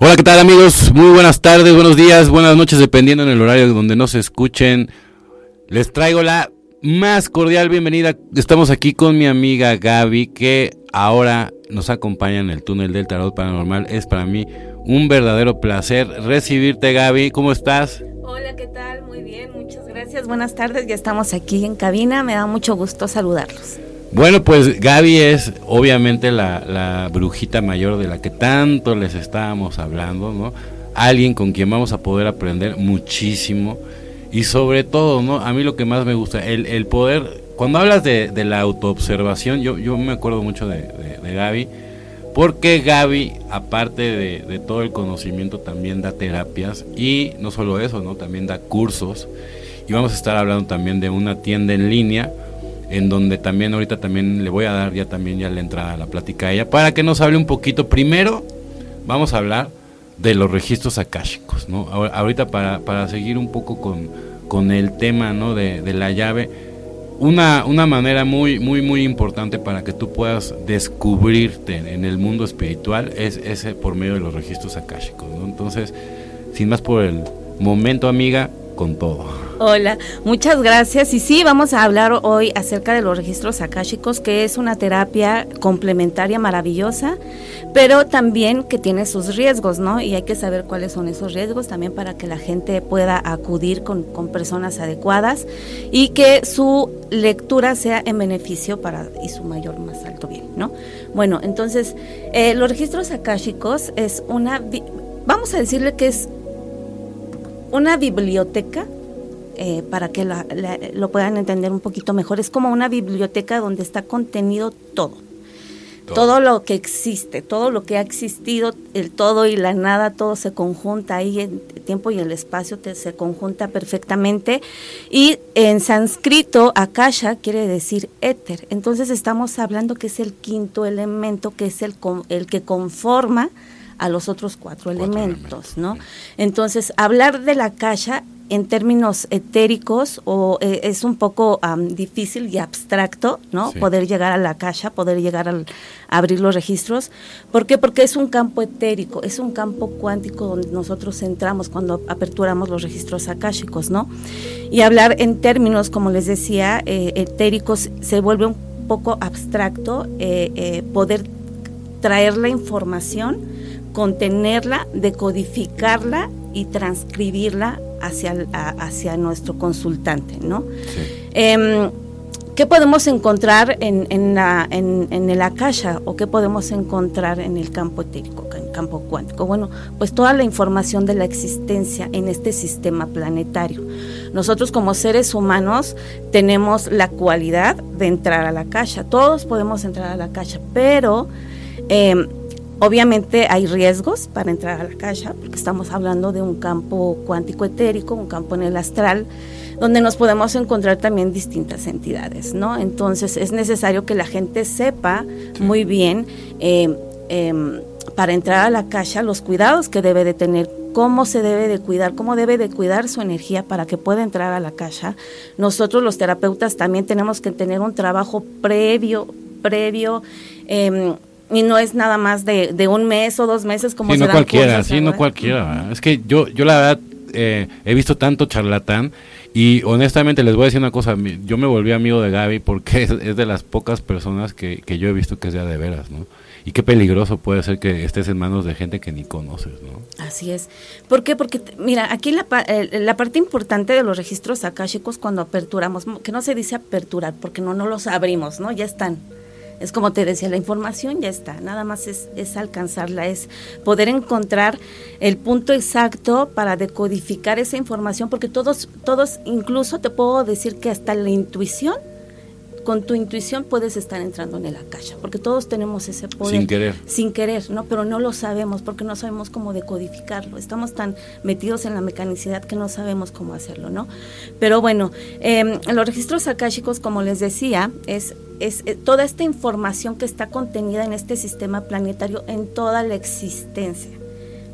Hola, ¿qué tal amigos? Muy buenas tardes, buenos días, buenas noches, dependiendo en el horario donde nos escuchen. Les traigo la más cordial bienvenida. Estamos aquí con mi amiga Gaby, que ahora nos acompaña en el túnel del tarot paranormal. Es para mí un verdadero placer recibirte, Gaby. ¿Cómo estás? Hola, ¿qué tal? Muy bien, muchas gracias. Buenas tardes, ya estamos aquí en cabina. Me da mucho gusto saludarlos. Bueno, pues Gaby es obviamente la, brujita mayor de la que tanto les estábamos hablando, ¿no? Alguien con quien vamos a poder aprender muchísimo y sobre todo, ¿no? A mí lo que más me gusta, el, poder, cuando hablas de, la autoobservación, yo, yo me acuerdo mucho de, de, Gaby, porque Gaby, aparte de, de, todo el conocimiento, también da terapias y no solo eso, ¿no? También da cursos y vamos a estar hablando también de una tienda en línea en donde también ahorita también le voy a dar ya también ya la entrada a la plática a ella para que nos hable un poquito. Primero vamos a hablar de los registros akáshicos, ¿no? Ahorita para, para seguir un poco con, con el tema, ¿no? De, de, la llave, una, una manera muy, muy, muy importante para que tú puedas descubrirte en el mundo espiritual es ese por medio de los registros akáshicos. Entonces, sin más por el momento, amiga, con todo. Hola, muchas gracias. Y sí, vamos a hablar hoy acerca de los registros akáshicos, que es una terapia complementaria maravillosa, pero también que tiene sus riesgos, ¿no? Y hay que saber cuáles son esos riesgos también para que la gente pueda acudir con, personas adecuadas y que su lectura sea en beneficio para y su mayor más alto bien, ¿no? Bueno, entonces, eh, los registros akáshicos es una, vamos a decirle que es una biblioteca eh, para que lo puedan entender un poquito mejor. Es como una biblioteca donde está contenido todo. todo. lo que existe, todo lo que ha existido, el todo y la nada, todo se conjunta ahí, el tiempo y el espacio se conjunta perfectamente. Y en sánscrito, akasha quiere decir éter. Entonces estamos hablando que es el quinto elemento, que es el, el que conforma a los otros cuatro, elementos, ¿no? Entonces, hablar de la akasha en términos etéricos o eh, es un poco difícil y abstracto, ¿no? Poder llegar a la caja, poder llegar a abrir los registros. ¿Por qué? Porque es un campo etérico, es un campo cuántico donde nosotros entramos cuando aperturamos los registros akáshicos, ¿no? Y hablar en términos, como les decía, eh, etéricos se vuelve un poco abstracto, eh, poder traer la información, contenerla, decodificarla y transcribirla hacia, hacia nuestro consultante, ¿no? Em, ¿Qué podemos encontrar en, en, la, en, en, el akasha o qué podemos encontrar en el campo etérico, en el campo cuántico? Bueno, pues toda la información de la existencia en este sistema planetario. Nosotros como seres humanos tenemos la cualidad de entrar a la akasha. Todos podemos entrar a la akasha, pero eh, Obviamente hay riesgos para entrar a la caja, porque estamos hablando de un campo cuántico etérico, un campo en el astral, donde nos podemos encontrar también distintas entidades, ¿no? Entonces es necesario que la gente sepa muy bien eh, em, para entrar a la caja los cuidados que debe de tener, cómo se debe de cuidar, cómo debe de cuidar su energía para que pueda entrar a la caja. Nosotros los terapeutas también tenemos que tener un trabajo previo, previo. Eh, y no es nada más de, de un mes o dos meses como sí, no cualquiera, sí, no cualquiera. Es que yo, yo la verdad eh, he visto tanto charlatán y honestamente les voy a decir una cosa, yo me volví amigo de Gaby porque es, de las pocas personas que, que, yo he visto que sea de veras, ¿no? Y qué peligroso puede ser que estés en manos de gente que ni conoces, ¿no? Así es. ¿Por qué? Porque, mira, aquí la, la parte importante de los registros akáshicos cuando aperturamos, que no se dice aperturar, porque no, no los abrimos, ¿no? Ya están es como te decía, la información ya está, nada más es, es alcanzarla, es poder encontrar el punto exacto para decodificar esa información, porque todos, todos, incluso te puedo decir que hasta la intuición con tu intuición puedes estar entrando en la caja, porque todos tenemos ese poder. Sin querer. Sin querer, ¿no? Pero no lo sabemos porque no sabemos cómo decodificarlo. Estamos tan metidos en la mecanicidad que no sabemos cómo hacerlo, ¿no? Pero bueno, em, los registros akáshicos, como les decía, es es eh, toda esta información que está contenida en este sistema planetario en toda la existencia.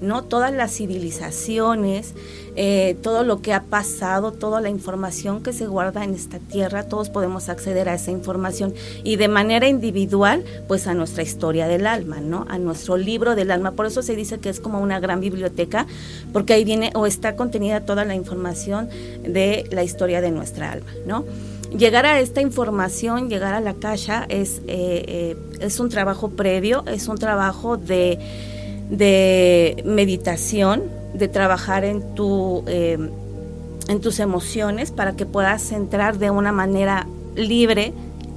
¿No? Todas las civilizaciones, eh, todo lo que ha pasado, toda la información que se guarda en esta tierra, todos podemos acceder a esa información y de manera individual, pues a nuestra historia del alma, ¿no? A nuestro libro del alma. Por eso se dice que es como una gran biblioteca, porque ahí viene o está contenida toda la información de la historia de nuestra alma, ¿no? Llegar a esta información, llegar a la caja, es, eh, eh, es un trabajo previo, es un trabajo de, de meditación, de trabajar en, tu, eh, en tus emociones para que puedas entrar de una manera libre,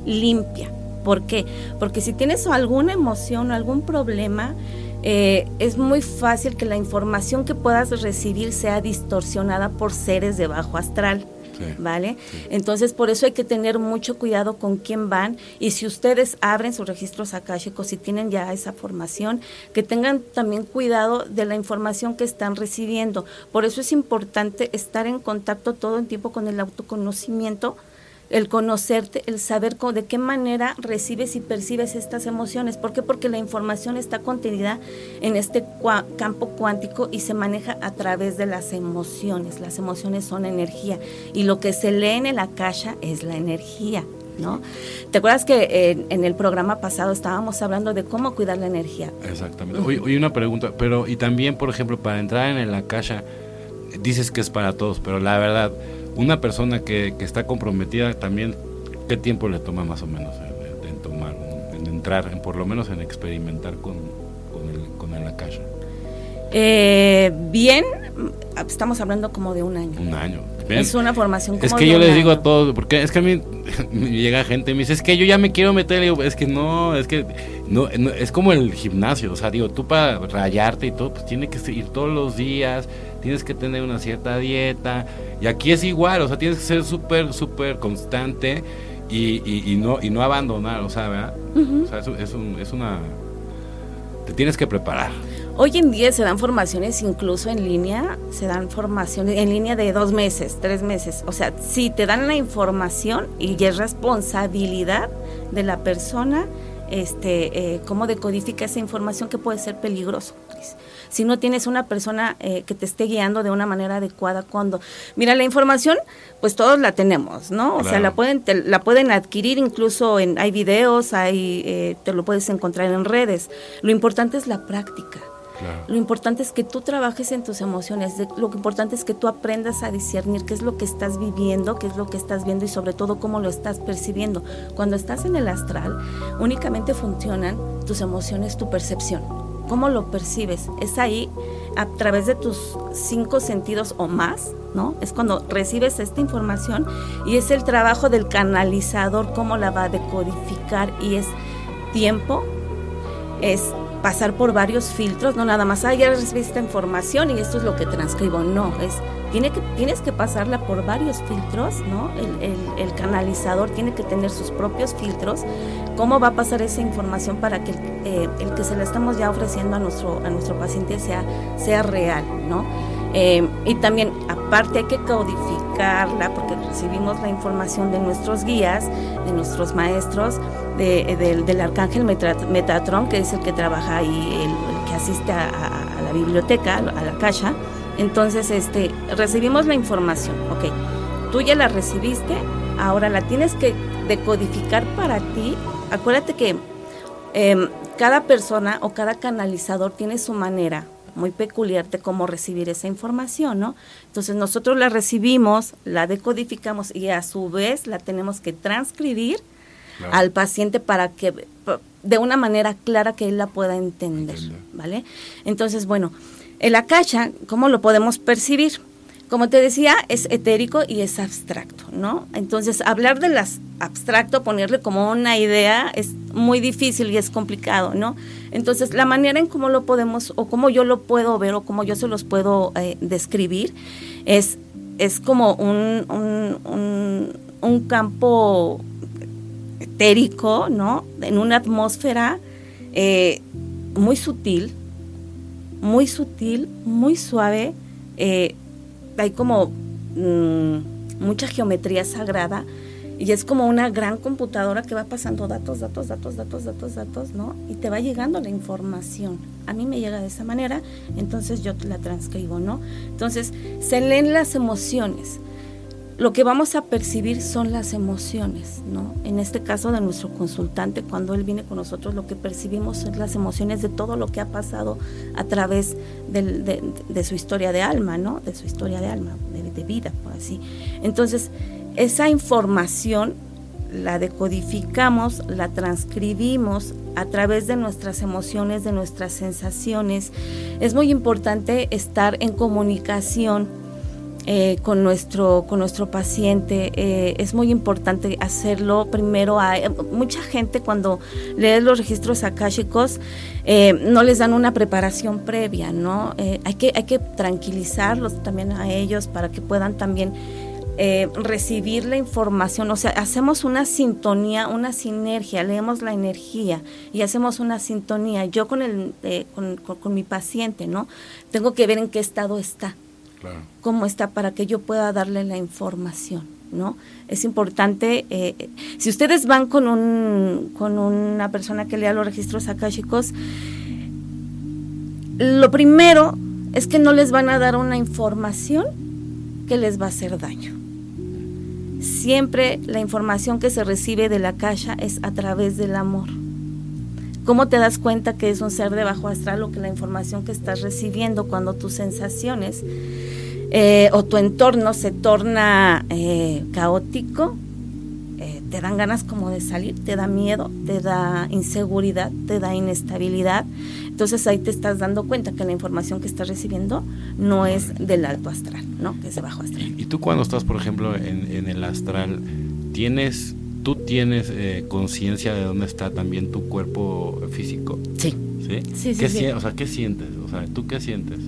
limpia. ¿Por qué? Porque si tienes alguna emoción o algún problema, es muy fácil que la información que puedas recibir sea distorsionada por seres de bajo astral. ¿Vale? Entonces, por eso hay que tener mucho cuidado con quién van y si ustedes abren sus registros akáshicos y tienen ya esa formación, que tengan también cuidado de la información que están recibiendo. Por eso es importante estar en contacto todo el tiempo con el autoconocimiento el conocerte, el saber de qué manera recibes y percibes estas emociones. ¿Por qué? Porque la información está contenida en este campo cuántico y se maneja a través de las emociones. Las emociones son energía y lo que se lee en la akasha es la energía. ¿No? ¿Te acuerdas que en, el programa pasado estábamos hablando de cómo cuidar la energía? Exactamente. Oye, una pregunta, pero y también, por ejemplo, para entrar en la akasha, dices que es para todos, pero la verdad, una persona que, que, está comprometida también, ¿qué tiempo le toma más o menos en, tomar, en entrar, en, por lo menos en experimentar con, con, el, con el? Eh, bien, estamos hablando como de un año. Un año. Es una formación como Es que yo les digo a todos, porque es que a mí llega gente y me dice, es que yo ya me quiero meter, y digo, es que no, es que no, es como el gimnasio, o sea, digo, tú para rayarte y todo, pues tienes que ir todos los días, tienes que tener una cierta dieta, y aquí es igual, o sea, tienes que ser súper, súper constante y, y, no, y no abandonar, o sea, ¿verdad? O sea, es, es una... Te tienes que preparar. Hoy en día se dan formaciones incluso en línea, se dan formaciones en línea de dos meses, tres meses. O sea, si te dan la información y es responsabilidad de la persona, este, eh, cómo decodifica esa información que puede ser peligroso. Si no tienes una persona eh, que te esté guiando de una manera adecuada cuando, mira, la información, pues todos la tenemos, ¿no? O sea, la pueden, la pueden adquirir incluso en, hay videos, hay, eh, te lo puedes encontrar en redes. Lo importante es la práctica. Lo importante es que tú trabajes en tus emociones, lo importante es que tú aprendas a discernir qué es lo que estás viviendo, qué es lo que estás viendo y sobre todo cómo lo estás percibiendo. Cuando estás en el astral, únicamente funcionan tus emociones, tu percepción. ¿Cómo lo percibes? Es ahí, a través de tus cinco sentidos o más, ¿no? Es cuando recibes esta información y es el trabajo del canalizador, cómo la va a decodificar y es tiempo, es pasar por varios filtros, no nada más, ah, ya recibí esta información y esto es lo que transcribo, no, es, tiene que, tienes que pasarla por varios filtros, ¿no? El, el, canalizador tiene que tener sus propios filtros, cómo va a pasar esa información para que eh, el que se la estamos ya ofreciendo a nuestro, a nuestro paciente sea, sea real, ¿no? Eh, y también, aparte, hay que codificarla porque recibimos la información de nuestros guías, de nuestros maestros, del arcángel Metatron, que es el que trabaja ahí, el, que asiste a, la biblioteca, a la caja. Entonces, este, recibimos la información, ok, tú ya la recibiste, ahora la tienes que decodificar para ti. Acuérdate que em, cada persona o cada canalizador tiene su manera muy peculiar de cómo recibir esa información, ¿no? Entonces nosotros la recibimos, la decodificamos y a su vez la tenemos que transcribir al paciente para que de una manera clara que él la pueda entender, ¿vale? Entonces, bueno, el akasha, ¿cómo lo podemos percibir? Como te decía, es etérico y es abstracto, ¿no? Entonces, hablar de las abstracto, ponerle como una idea, es muy difícil y es complicado, ¿no? Entonces, la manera en cómo lo podemos, o cómo yo lo puedo ver, o cómo yo se los puedo eh, describir, es, es como un, un, un campo etérico, ¿no? En una atmósfera eh, muy sutil, muy sutil, muy suave. Eh, hay como mm, mucha geometría sagrada Y es como una gran computadora que va pasando datos, datos, datos, datos, datos, datos, ¿no? Y te va llegando la información. A mí me llega de esa manera, entonces yo la transcribo, ¿no? Entonces, se leen las emociones lo que vamos a percibir son las emociones, ¿no? En este caso de nuestro consultante, cuando él viene con nosotros, lo que percibimos son las emociones de todo lo que ha pasado a través de, su historia de alma, ¿no? De su historia de alma, de, de vida, por así. Entonces, esa información la decodificamos, la transcribimos a través de nuestras emociones, de nuestras sensaciones. Es muy importante estar en comunicación eh, con, nuestro, con nuestro paciente. Eh, es muy importante hacerlo primero. A, eh, mucha gente cuando lee los registros akáshicos no les dan una preparación previa, ¿no? hay, que, hay que tranquilizarlos también a ellos para que puedan también recibir la información, o sea, hacemos una sintonía, una sinergia, leemos la energía y hacemos una sintonía. Yo con, el, con, con, mi paciente, ¿no? Tengo que ver en qué estado está cómo está para que yo pueda darle la información, ¿no? Es importante, eh, si ustedes van con, un, con una persona que lea los registros akáshicos, lo primero es que no les van a dar una información que les va a hacer daño. Siempre la información que se recibe de la caja es a través del amor. ¿Cómo te das cuenta que es un ser de bajo astral o que la información que estás recibiendo cuando tus sensaciones eh, o tu entorno se torna eh, caótico? Eh, te dan ganas como de salir, te da miedo, te da inseguridad, te da inestabilidad. Entonces ahí te estás dando cuenta que la información que estás recibiendo no es del alto astral, ¿no? Que es de bajo astral. ¿Y, tú cuando estás, por ejemplo, en, en el astral, tienes ¿Tú tienes eh, conciencia de dónde está también tu cuerpo físico? Sí. ¿Sí? Sí, ¿Qué sí, O sea, ¿qué sientes? O sea, ¿tú qué sientes?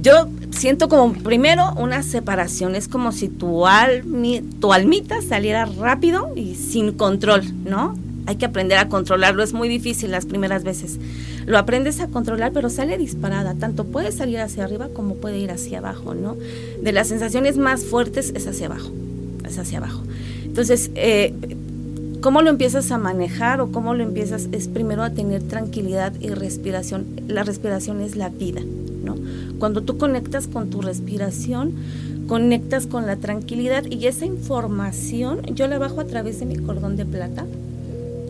Yo siento como primero una separación, es como si tu, almi, tu almita saliera rápido y sin control, ¿no? Hay que aprender a controlarlo, es muy difícil las primeras veces. Lo aprendes a controlar, pero sale disparada, tanto puede salir hacia arriba como puede ir hacia abajo, ¿no? De las sensaciones más fuertes es hacia abajo, es hacia abajo. Entonces, eh, ¿cómo lo empiezas a manejar o cómo lo empiezas? Es primero a tener tranquilidad y respiración. La respiración es la vida, ¿no? Cuando tú conectas con tu respiración, conectas con la tranquilidad y esa información yo la bajo a través de mi cordón de plata,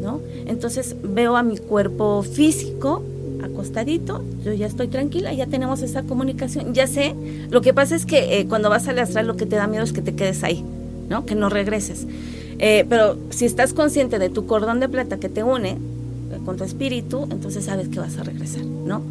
¿no? Entonces veo a mi cuerpo físico acostadito, yo ya estoy tranquila, ya tenemos esa comunicación, ya sé, lo que pasa es que eh, cuando vas al astral lo que te da miedo es que te quedes ahí, ¿no? Que no regreses. Eh, pero si estás consciente de tu cordón de plata que te une eh, con tu espíritu, entonces sabes que vas a regresar, ¿no?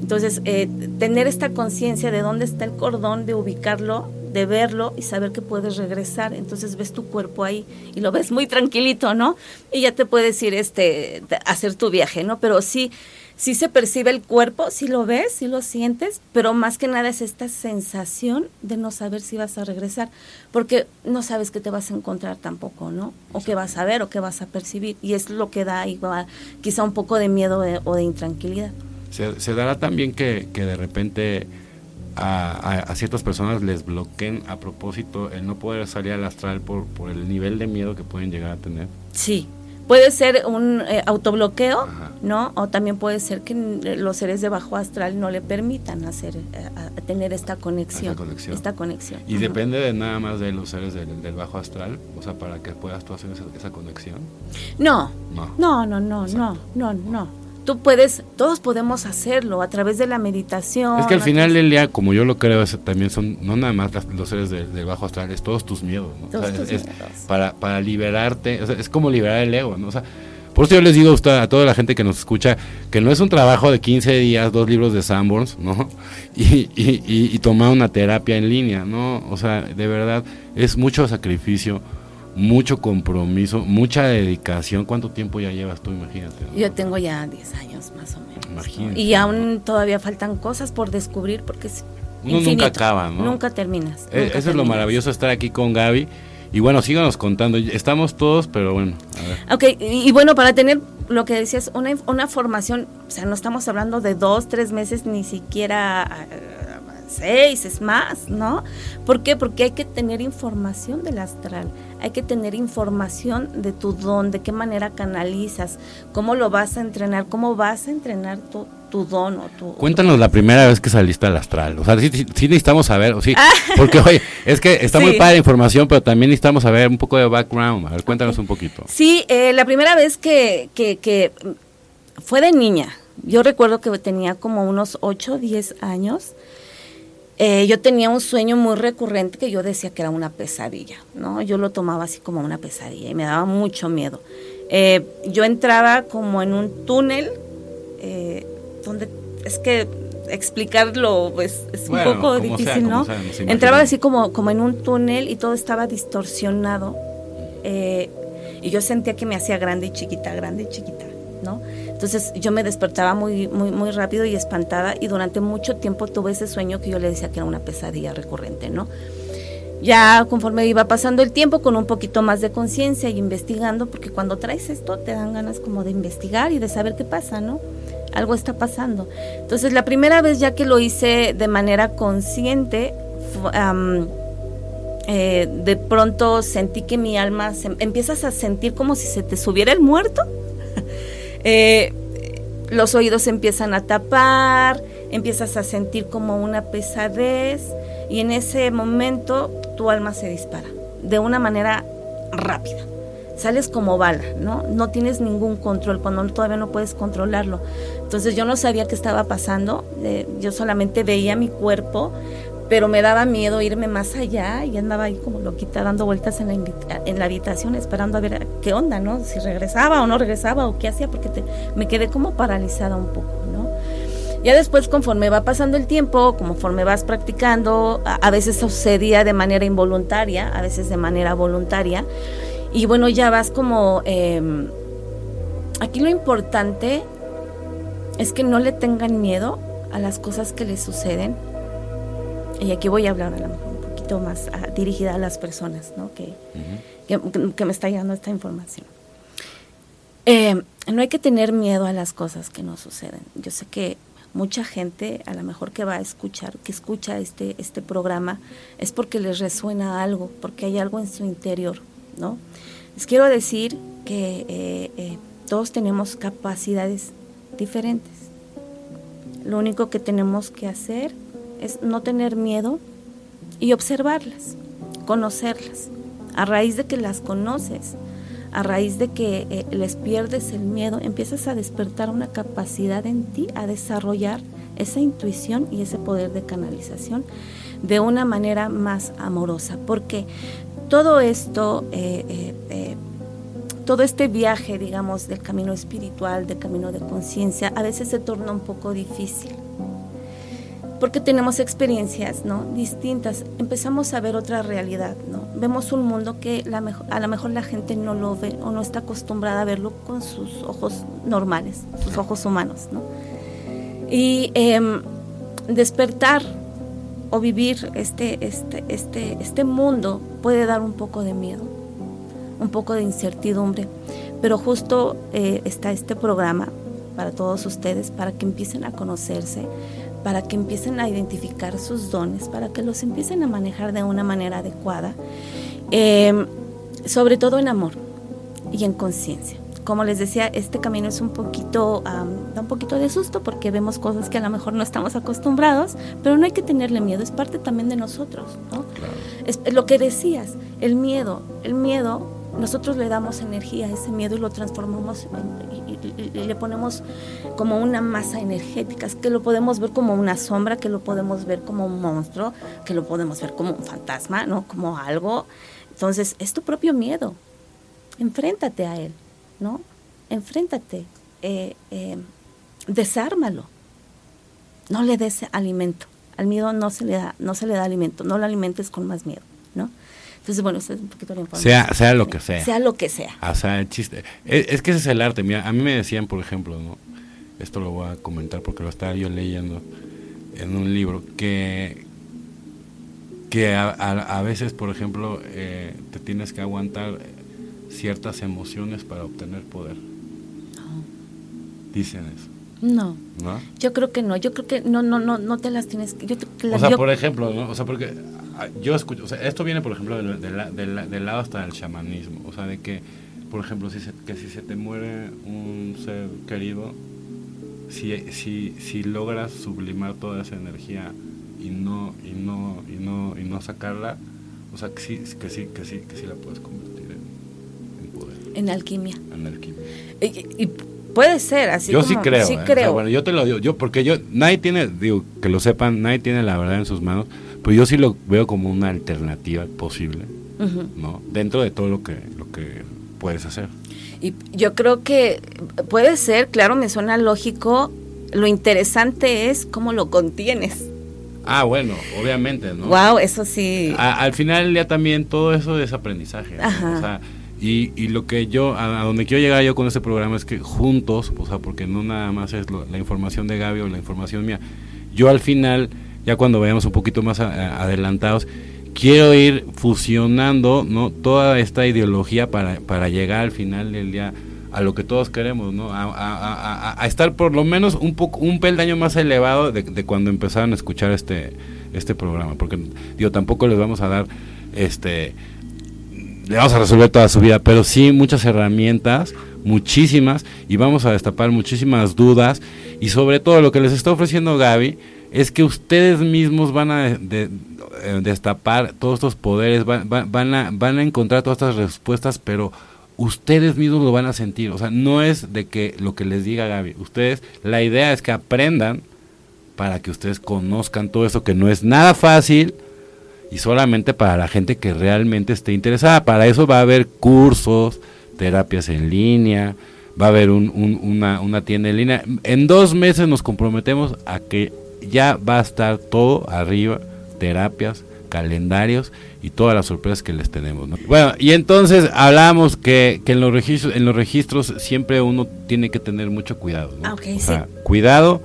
Entonces, eh, tener esta conciencia de dónde está el cordón, de ubicarlo, de verlo y saber que puedes regresar. Entonces ves tu cuerpo ahí y lo ves muy tranquilito, ¿no? Y ya te puedes ir este, hacer tu viaje, ¿no? Pero sí, sí se percibe el cuerpo, sí lo ves, sí lo sientes, pero más que nada es esta sensación de no saber si vas a regresar, porque no sabes qué te vas a encontrar tampoco, ¿no? O qué vas a ver o qué vas a percibir. Y es lo que da igual, quizá un poco de miedo o de intranquilidad. Se, dará también que, de repente a, a, ciertas personas les bloqueen a propósito el no poder salir al astral por, por el nivel de miedo que pueden llegar a tener. Sí, Puede ser un eh, autobloqueo, ¿no? O también puede ser que los seres de bajo astral no le permitan hacer, eh, tener esta conexión, Esta conexión. Y depende de nada más de los seres del, bajo astral, o sea, para que puedas tú hacer esa, conexión. No, no, no, no, no, no, no, no tú puedes, todos podemos hacerlo a través de la meditación. Es que al final del día, como yo lo creo, también son no nada más los seres del bajo astral, es todos tus miedos. es, Para, para liberarte, es como liberar el ego, ¿no? O sea, por eso yo les digo a, usted, a toda la gente que nos escucha que no es un trabajo de 15 días, dos libros de Sanborns, ¿no? Y, y, y tomar una terapia en línea, ¿no? O sea, de verdad, es mucho sacrificio mucho compromiso, mucha dedicación. ¿Cuánto tiempo ya llevas tú, imagínate? Yo tengo ya 10 años más o menos. Imagínate. Y aún todavía faltan cosas por descubrir porque es Uno nunca acaba, ¿no? Nunca terminas. Eh, eso es lo maravilloso estar aquí con Gaby. Y bueno, síganos contando. Estamos todos, pero bueno. A ver. Ok, y, bueno, para tener lo que decías, una, una formación, o sea, no estamos hablando de dos, tres meses, ni siquiera seis, es más, ¿no? ¿Por qué? Porque hay que tener información del astral, hay que tener información de tu don, de qué manera canalizas, cómo lo vas a entrenar, cómo vas a entrenar tu, tu don o tu... Cuéntanos la primera vez que saliste al astral, o sea, sí, necesitamos saber, sí, porque oye, es que está muy padre la información, pero también necesitamos saber un poco de background, a ver, cuéntanos un poquito. Sí, eh, la primera vez que, que, que fue de niña, yo recuerdo que tenía como unos 8, 10 años. Eh, yo tenía un sueño muy recurrente que yo decía que era una pesadilla, ¿no? Yo lo tomaba así como una pesadilla y me daba mucho miedo. Eh, yo entraba como en un túnel eh, donde es que explicarlo pues es un poco difícil, ¿no? entraba así como, como en un túnel y todo estaba distorsionado y yo sentía que me hacía grande y chiquita, grande y chiquita, ¿no? Entonces yo me despertaba muy, muy, muy rápido y espantada y durante mucho tiempo tuve ese sueño que yo le decía que era una pesadilla recurrente, ¿no? Ya conforme iba pasando el tiempo con un poquito más de conciencia y investigando, porque cuando traes esto te dan ganas como de investigar y de saber qué pasa, ¿no? Algo está pasando. Entonces la primera vez ya que lo hice de manera consciente, eh, de pronto sentí que mi alma, se, empiezas a sentir como si se te subiera el muerto eh, los oídos empiezan a tapar, empiezas a sentir como una pesadez y en ese momento tu alma se dispara de una manera rápida. Sales como bala, ¿no? No tienes ningún control cuando todavía no puedes controlarlo. Entonces yo no sabía qué estaba pasando, eh, yo solamente veía mi cuerpo, pero me daba miedo irme más allá y andaba ahí como loquita dando vueltas en la, en la habitación esperando a ver qué onda, ¿no? Si regresaba o no regresaba o qué hacía, porque me quedé como paralizada un poco, ¿no? Ya después, conforme va pasando el tiempo, conforme vas practicando, a, veces sucedía de manera involuntaria, a veces de manera voluntaria, y bueno, ya vas como... Em, aquí lo importante es que no le tengan miedo a las cosas que les suceden, y aquí voy a hablar a lo mejor un poquito más ah, dirigida a las personas ¿no? que, que, me está llegando esta información. Eh, no hay que tener miedo a las cosas que nos suceden. Yo sé que mucha gente, a lo mejor que va a escuchar, que escucha este, este programa, es porque les resuena algo, porque hay algo en su interior, ¿no? Les quiero decir que eh, eh, todos tenemos capacidades diferentes. Lo único que tenemos que hacer es no tener miedo y observarlas, conocerlas. A raíz de que las conoces, a raíz de que eh, les pierdes el miedo, empiezas a despertar una capacidad en ti, a desarrollar esa intuición y ese poder de canalización de una manera más amorosa. Porque todo esto, eh, eh, todo este viaje, digamos, del camino espiritual, del camino de conciencia, a veces se torna un poco difícil porque tenemos experiencias ¿no? distintas, empezamos a ver otra realidad, ¿no? vemos un mundo que la a lo mejor la gente no lo ve o no está acostumbrada a verlo con sus ojos normales, sus ojos humanos. ¿no? Y em, despertar o vivir este, este, este, este mundo puede dar un poco de miedo, un poco de incertidumbre, pero justo eh, está este programa para todos ustedes, para que empiecen a conocerse, para que empiecen a identificar sus dones, para que los empiecen a manejar de una manera adecuada, em, sobre todo en amor y en conciencia. Como les decía, este camino es un poquito, da un poquito de susto porque vemos cosas que a lo mejor no estamos acostumbrados, pero no hay que tenerle miedo, es parte también de nosotros. ¿no? Es, lo que decías, el miedo, el miedo nosotros le damos energía a ese miedo y lo transformamos y, le ponemos como una masa energética, que lo podemos ver como una sombra, que lo podemos ver como un monstruo, que lo podemos ver como un fantasma, ¿no? Como algo. Entonces, es tu propio miedo. Enfréntate a él, ¿no? Enfréntate. Eh, eh, desármalo. No le des alimento. Al miedo no se le da, no se le da alimento. No lo alimentes con más miedo, ¿no? Entonces, bueno, es un poquito la información. Sea, sea lo que sea. Sea lo que sea. O sea, el chiste. Es, que ese es el arte. Mira, a mí me decían, por ejemplo, ¿no? esto lo voy a comentar porque lo estaba yo leyendo en un libro, que, que a, veces, por ejemplo, eh, te tienes que aguantar ciertas emociones para obtener poder. Dicen eso. No. Yo creo que no, yo creo que no, no, no, no te las tienes yo O sea, por ejemplo, ¿no? O sea, porque ah, yo escucho, o sea, esto viene, por ejemplo, del, del, lado hasta del chamanismo, o sea, de que, por ejemplo, si se, que si se te muere un ser querido, si, si, si logras sublimar toda esa energía y no, y no, y no, y no sacarla, o sea, que sí, que sí, que sí, que sí la puedes convertir en, en poder. En alquimia. En alquimia. Y, puede ser así. Yo sí creo. Sí ¿eh? creo. bueno, yo te lo digo, yo porque yo nadie tiene, digo, que lo sepan, nadie tiene la verdad en sus manos, pero yo sí lo veo como una alternativa posible, ¿no? Dentro de todo lo que lo que puedes hacer. Y yo creo que puede ser, claro, me suena lógico. Lo interesante es cómo lo contienes. Ah, bueno, obviamente, ¿no? Wow, eso sí. al final ya también todo eso es aprendizaje. O sea, y, y, lo que yo, a, donde quiero llegar yo con este programa es que juntos, o sea, porque no nada más es la información de Gaby o la información mía, yo al final, ya cuando vayamos un poquito más adelantados, quiero ir fusionando no toda esta ideología para, para llegar al final del día a lo que todos queremos, ¿no? A, estar por lo menos un poco un peldaño más elevado de, cuando empezaron a escuchar este este programa, porque digo tampoco les vamos a dar este le vamos a resolver toda su vida, pero sí muchas herramientas, muchísimas y vamos a destapar muchísimas dudas y sobre todo lo que les está ofreciendo Gaby es que ustedes mismos van a eh, destapar todos estos poderes, van, van, a, van a encontrar todas estas respuestas, pero ustedes mismos lo van a sentir. O sea, no es de que lo que les diga Gaby. Ustedes, la idea es que aprendan para que ustedes conozcan todo eso que no es nada fácil y solamente para la gente que realmente esté interesada. Para eso va a haber cursos, terapias en línea, va a haber una, una tienda en línea. En dos meses nos comprometemos a que ya va a estar todo arriba, terapias, calendarios y todas las sorpresas que les tenemos. Bueno, y entonces hablamos que, que, en, los registros, en los registros siempre uno tiene que tener mucho cuidado. Ah, cuidado,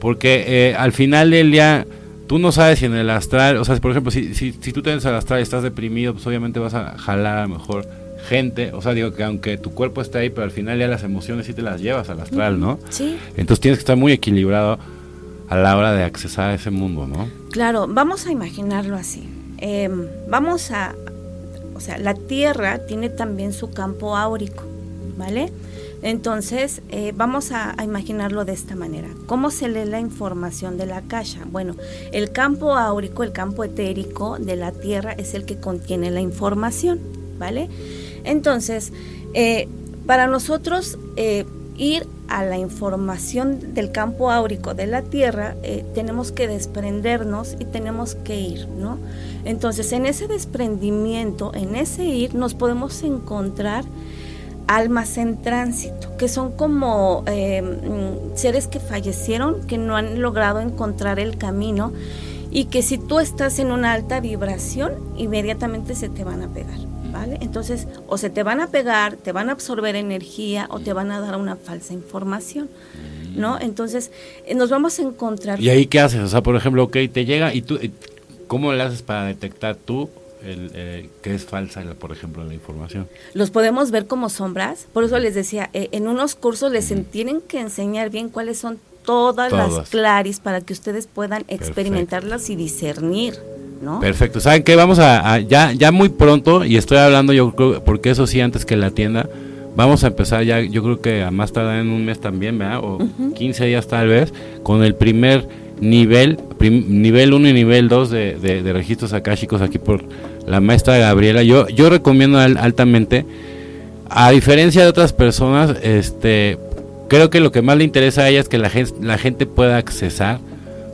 porque eh, al final del día tú no sabes si en el astral, o sea, por ejemplo, si, si, si tú tienes al astral y estás deprimido, pues obviamente vas a jalar a lo mejor gente, o sea, digo que aunque tu cuerpo esté ahí, pero al final ya las emociones sí te las llevas al astral, ¿no? Sí. Entonces tienes que estar muy equilibrado a la hora de accesar a ese mundo, ¿no? Claro, vamos a imaginarlo así. Em, vamos a, o sea, la Tierra tiene también su campo áurico, ¿vale? Entonces, eh, vamos a, imaginarlo de esta manera. ¿Cómo se lee la información de la caja? Bueno, el campo áurico, el campo etérico de la Tierra es el que contiene la información, ¿vale? Entonces, eh, para nosotros eh, ir a la información del campo áurico de la Tierra, eh, tenemos que desprendernos y tenemos que ir, ¿no? Entonces, en ese desprendimiento, en ese ir, nos podemos encontrar almas en tránsito, que son como mm, seres que fallecieron, que no han logrado encontrar el camino y que si tú estás en una alta vibración, inmediatamente se te van a pegar. Entonces, o se te van a pegar, te van a absorber energía o te van a dar una falsa información, ¿no? Entonces, eh, nos vamos a encontrar... ¿Y ahí qué haces? O sea, por ejemplo, ok, te llega y tú, ¿cómo le haces para detectar tú el, eh, que es falsa, por ejemplo, la información. Los podemos ver como sombras, por eso les decía, eh, en unos cursos les tienen que enseñar bien cuáles son todas, las claris para que ustedes puedan experimentarlas y discernir. Perfecto. ¿Saben qué? Vamos a, ya, ya muy pronto, y estoy hablando yo creo, porque eso sí, antes que la tienda, vamos a empezar ya, yo creo que a más tardar en un mes también, ¿verdad? O 15 días tal vez, con el primer nivel, nivel 1 y nivel 2 de, de, registros akáshicos aquí por la maestra Gabriela. Yo, yo recomiendo altamente, a diferencia de otras personas, este creo que lo que más le interesa a ella es que la gente, la gente pueda accesar,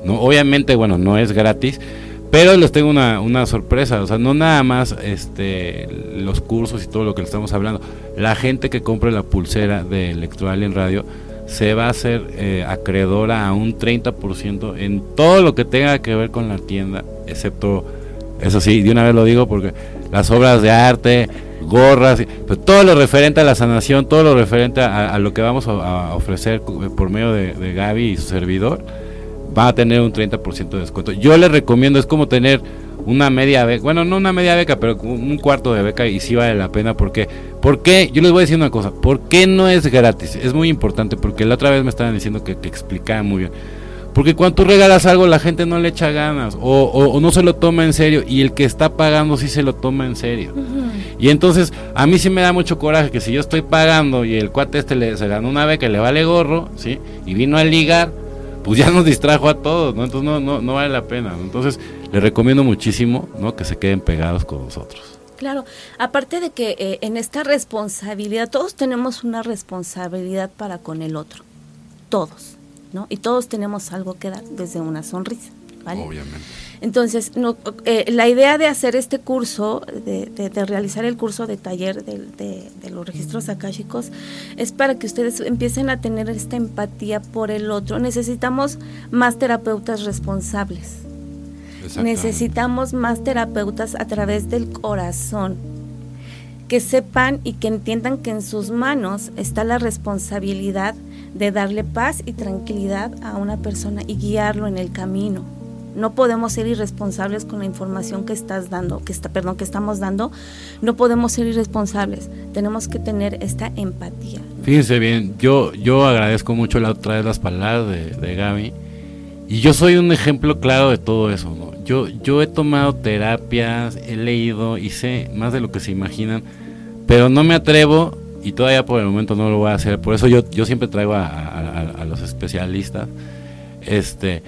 ¿no? Obviamente, bueno, no es gratis, pero les tengo una, una, sorpresa, o sea, no nada más este los cursos y todo lo que estamos hablando. La gente que compre la pulsera de en Radio se va a hacer eh, acreedora a un 30% en todo lo que tenga que ver con la tienda, excepto, eso sí, de una vez lo digo porque las obras de arte, gorras, pero todo lo referente a la sanación, todo lo referente a, lo que vamos a, ofrecer por medio de Gaby y su servidor va a tener un 30% de descuento. Yo les recomiendo, es como tener una media beca, bueno, no una media beca, pero un cuarto de beca y sí vale la pena porque, ¿por qué? Yo les voy a decir una cosa, ¿por qué no es gratis? Es muy importante porque la otra vez me estaban diciendo que, que explicaba muy bien. Porque cuando tú regalas algo la gente no le echa ganas o, no se lo toma en serio y el que está pagando sí se lo toma en serio. Y entonces a mí sí me da mucho coraje que si yo estoy pagando y el cuate este le, se ganó una beca y le vale gorro, ¿sí? Y vino a ligar, pues ya nos distrajo a todos, ¿no? Entonces no, no, no vale la pena. Entonces les recomiendo muchísimo, ¿no? Que se queden pegados con nosotros. Claro, aparte de que eh, en esta responsabilidad, todos tenemos una responsabilidad para con el otro, todos. ¿no? Y todos tenemos algo que dar desde una sonrisa, ¿vale? Obviamente. Entonces, no, eh, la idea de hacer este curso, de, de, realizar el curso de taller de, de, los registros akáshicos, es para que ustedes empiecen a tener esta empatía por el otro. Necesitamos más terapeutas responsables. Necesitamos más terapeutas a través del corazón, que sepan y que entiendan que en sus manos está la responsabilidad de darle paz y tranquilidad a una persona y guiarlo en el camino. No podemos ser irresponsables con la información que estás dando, que está, perdón, que estamos dando. No podemos ser irresponsables. Tenemos que tener esta empatía. Fíjense bien, yo, yo agradezco mucho la otra vez las palabras de, de Gaby. Y yo soy un ejemplo claro de todo eso. Yo, yo he tomado terapias, he leído y sé más de lo que se imaginan, pero no me atrevo y todavía por el momento no lo voy a hacer. Por eso yo, yo siempre traigo a, los especialistas este,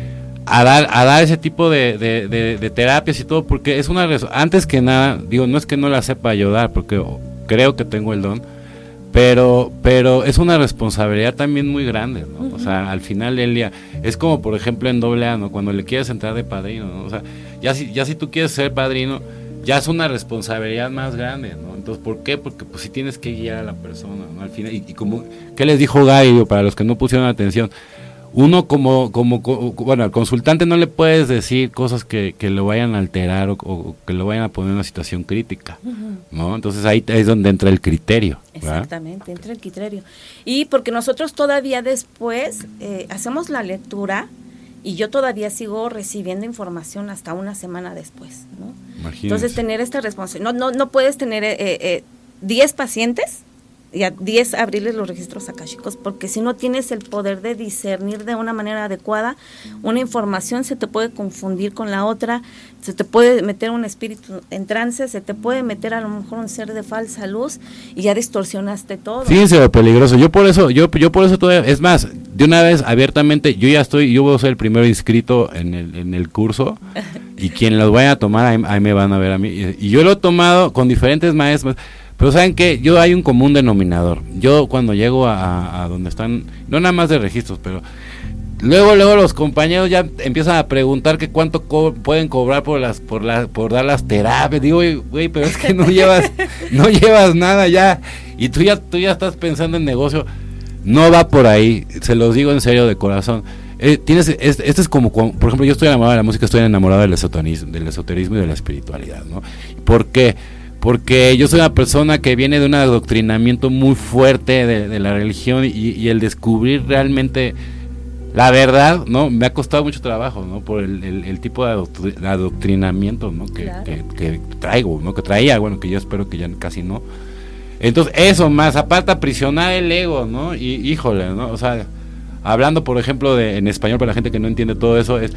a, dar, a dar ese tipo de, de, terapias y todo, porque es una... Antes que nada, digo, no es que no la sepa ayudar, porque creo que tengo el don, pero pero es una responsabilidad también muy grande, ¿no? O sea, al final del día, es como por ejemplo en doble A, ¿no? Cuando le quieres entrar de padrino, ¿no? O sea, ya si, ya si tú quieres ser padrino, ya es una responsabilidad más grande, ¿no? Entonces, ¿por qué? Porque pues si tienes que guiar a la persona, ¿no? Al final, y, como, ¿qué les dijo Gallo para los que no pusieron atención? Uno como, como, bueno, al consultante no le puedes decir cosas que, que lo vayan a alterar o, que lo vayan a poner en una situación crítica, ¿no? Entonces ahí es donde entra el criterio. Exactamente, entra el criterio. Y porque nosotros todavía después eh, hacemos la lectura y yo todavía sigo recibiendo información hasta una semana después, ¿no? Entonces, tener esta responsabilidad, no, no, no puedes tener 10 eh, eh, pacientes y a 10 abrirles los registros akáshicos, porque si no tienes el poder de discernir de una manera adecuada, una información se te puede confundir con la otra, se te puede meter un espíritu en trance, se te puede meter a lo mejor un ser de falsa luz y ya distorsionaste todo. Fíjense lo peligroso. Yo por eso, yo, yo por eso todavía, es más, de una vez abiertamente, yo ya estoy, yo voy a ser el primero inscrito en el, en el curso y quien los vaya a tomar, ahí, me van a ver a mí. Y, yo lo he tomado con diferentes maestros. Pero saben que yo hay un común denominador. Yo cuando llego a, a, donde están, no nada más de registros, pero Luego, luego los compañeros ya empiezan a preguntar que cuánto pueden cobrar por las, por las, por dar las terapias. Digo, güey, pero es que no llevas, no llevas nada ya. Y tú ya, tú ya estás pensando en negocio. No va por ahí, se los digo en serio de corazón. Eh, tienes, este es como, por ejemplo, yo estoy enamorado de la música, estoy enamorado del esoterismo, del esoterismo y de la espiritualidad, ¿no? ¿Por qué? Porque yo soy una persona que viene de un adoctrinamiento muy fuerte de, la religión y, y el descubrir realmente la verdad, ¿no? Me ha costado mucho trabajo, ¿no? Por el, tipo de adoctrinamiento, ¿no? Que, que, traigo, ¿no? Que traía, bueno, que yo espero que ya casi no. Entonces, eso más, aparte aprisionar el ego, ¿no? Y híjole, ¿no? O sea, hablando, por ejemplo, de, en español para la gente que no entiende todo eso, es,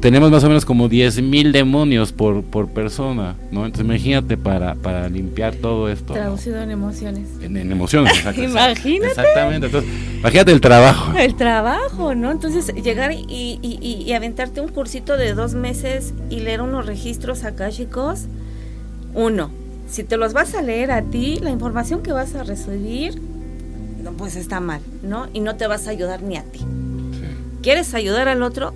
tenemos más o menos como 10 mil demonios por, por persona, ¿no? Entonces imagínate para, para limpiar todo esto. Traducido en emociones. En, emociones, exacto, imagínate. Exactamente, entonces, imagínate el trabajo. El trabajo, ¿no? Entonces llegar y, y, y, aventarte un cursito de dos meses y leer unos registros akáshicos, uno, si te los vas a leer a ti, la información que vas a recibir pues está mal, ¿no? Y no te vas a ayudar ni a ti. ¿Quieres ayudar al otro?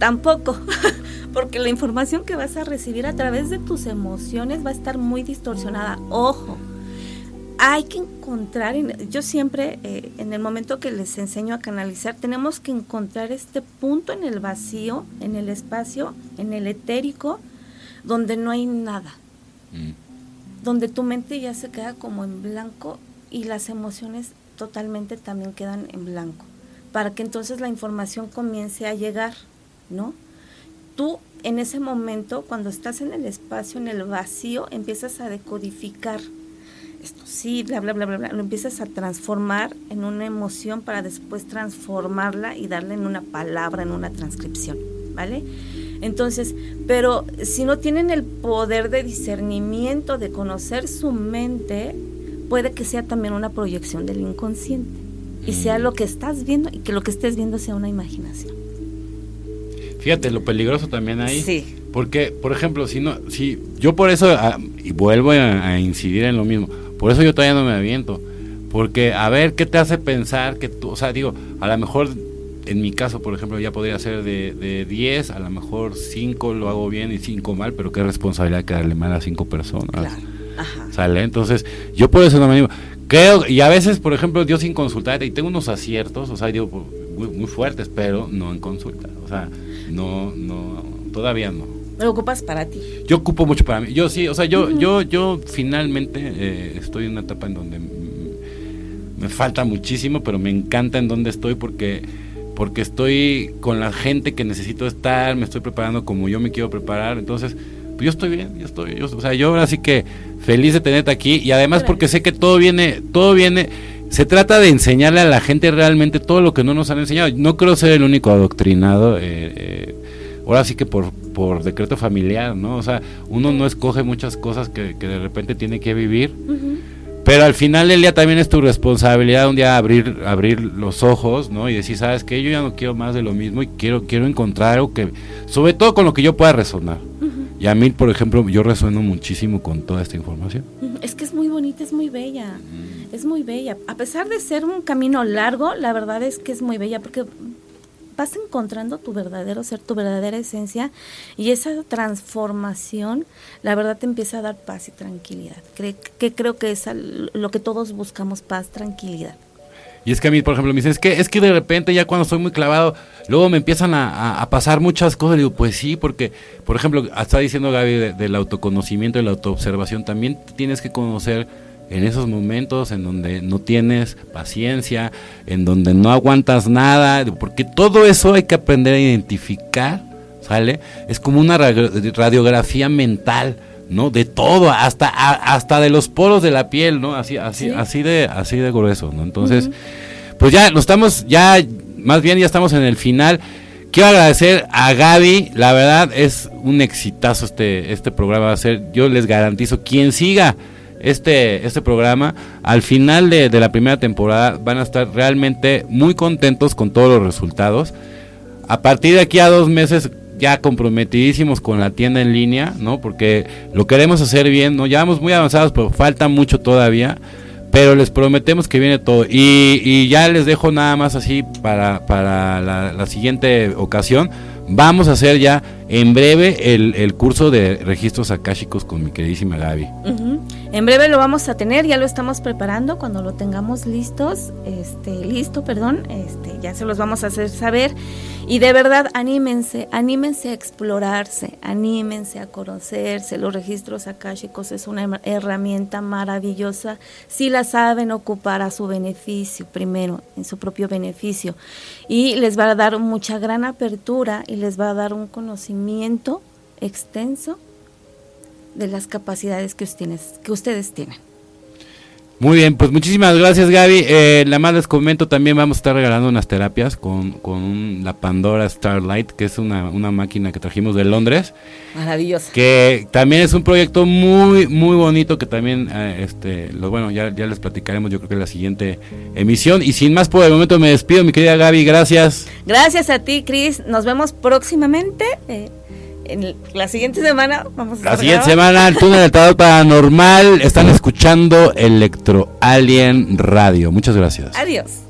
Tampoco, porque la información que vas a recibir a través de tus emociones va a estar muy distorsionada. Ojo, hay que encontrar, yo siempre eh, en el momento que les enseño a canalizar, tenemos que encontrar este punto en el vacío, en el espacio, en el etérico, donde no hay nada. Mm. Donde tu mente ya se queda como en blanco y las emociones totalmente también quedan en blanco, para que entonces la información comience a llegar, ¿no? tú en ese momento, cuando estás en el espacio, en el vacío, empiezas a decodificar esto sí, bla, bla, bla, bla, bla, lo empiezas a transformar en una emoción para después transformarla y darle en una palabra, en una transcripción, ¿vale? Entonces, pero si no tienen el poder de discernimiento, de conocer su mente, puede que sea también una proyección del inconsciente y sea lo que estás viendo y que lo que estés viendo sea una imaginación. Fíjate, lo peligroso también ahí. Sí. Porque, por ejemplo, si no, si yo por eso, ah, y vuelvo a, incidir en lo mismo, por eso yo todavía no me aviento. Porque, a ver, ¿qué te hace pensar que tú, o sea, digo, a lo mejor en mi caso, por ejemplo, ya podría ser de, 10, a lo mejor 5 lo hago bien y 5 mal, pero qué responsabilidad que darle mal a 5 personas. Claro. Ajá. ¿Sale? Entonces, yo por eso no me animo. Creo, y a veces, por ejemplo, yo sin consultar, y tengo unos aciertos, o sea, digo, muy, muy fuertes, pero no en consulta. O sea, no, no, todavía no. ¿Lo ocupas para ti? Yo ocupo mucho para mí. Yo sí, o sea, yo, yo, yo finalmente eh, estoy en una etapa en donde me falta muchísimo, pero me encanta en donde estoy porque porque estoy con la gente que necesito estar, me estoy preparando como yo me quiero preparar, entonces pues yo estoy bien, yo estoy, yo, o sea, yo ahora sí que feliz de tenerte aquí y además porque sé que todo viene, todo viene, se trata de enseñarle a la gente realmente todo lo que no nos han enseñado. No creo ser el único adoctrinado. Eh, eh, ahora sí que por, por decreto familiar, ¿no? O sea, uno no escoge muchas cosas que, de repente tiene que vivir, pero al final del día también es tu responsabilidad un día abrir, abrir los ojos, ¿no? Y decir, ¿sabes qué? Yo ya no quiero más de lo mismo y quiero, quiero encontrar algo que, sobre todo con lo que yo pueda resonar. Y a mí, por ejemplo, yo resueno muchísimo con toda esta información. Es que es muy bonita, es muy bella, es muy bella. A pesar de ser un camino largo, la verdad es que es muy bella porque vas encontrando tu verdadero ser, tu verdadera esencia y esa transformación, la verdad te empieza a dar paz y tranquilidad. que creo que es lo que todos buscamos, paz, tranquilidad. Y es que a mí, por ejemplo, me dicen, es que, es que de repente ya cuando estoy muy clavado, luego me empiezan a, pasar muchas cosas. Y digo, pues sí, porque, por ejemplo, está diciendo Gaby del autoconocimiento y la autoobservación, también tienes que conocer en esos momentos en donde no tienes paciencia, en donde no aguantas nada, porque todo eso hay que aprender a identificar, ¿sale? Es como una radiografía mental, ¿no? De todo, hasta hasta de los poros de la piel, ¿no? Así así así de así de grueso, ¿no? Entonces, pues ya nos estamos ya más bien ya estamos en el final. Quiero agradecer a Gaby, la verdad es un exitazo este este programa va a ser. Yo les garantizo quien siga este, este programa, al final de, la primera temporada van a estar realmente muy contentos con todos los resultados. A partir de aquí a dos meses ya comprometidísimos con la tienda en línea, ¿no? Porque lo queremos hacer bien, ¿no? Ya vamos muy avanzados, pero falta mucho todavía. Pero les prometemos que viene todo. Y, ya les dejo nada más así para, para la, siguiente ocasión. Vamos a hacer ya en breve el, el curso de registros akáshicos con mi queridísima Gaby. En breve lo vamos a tener, ya lo estamos preparando, cuando lo tengamos listos, este, listo, perdón, este, ya se los vamos a hacer saber. Y de verdad, anímense, anímense a explorarse, anímense a conocerse. Los registros akáshicos es una herramienta maravillosa si la saben ocupar a su beneficio, primero, en su propio beneficio. Y les va a dar mucha gran apertura y les va a dar un conocimiento extenso de las capacidades que ustedes, que ustedes tienen. Muy bien, pues muchísimas gracias Gaby. Eh, la más les comento, también vamos a estar regalando unas terapias con, con la Pandora Starlight, que es una, una, máquina que trajimos de Londres. Maravillosa. Que también es un proyecto muy, muy bonito, que también, eh, este, lo, bueno, ya, ya les platicaremos yo creo que en la siguiente emisión. Y sin más por el momento me despido, mi querida Gaby, gracias. Gracias a ti, Cris. Nos vemos próximamente. Eh, en la siguiente semana vamos a La siguiente semana, el túnel del Tador paranormal. Están escuchando Electro Alien Radio. Muchas gracias. Adiós.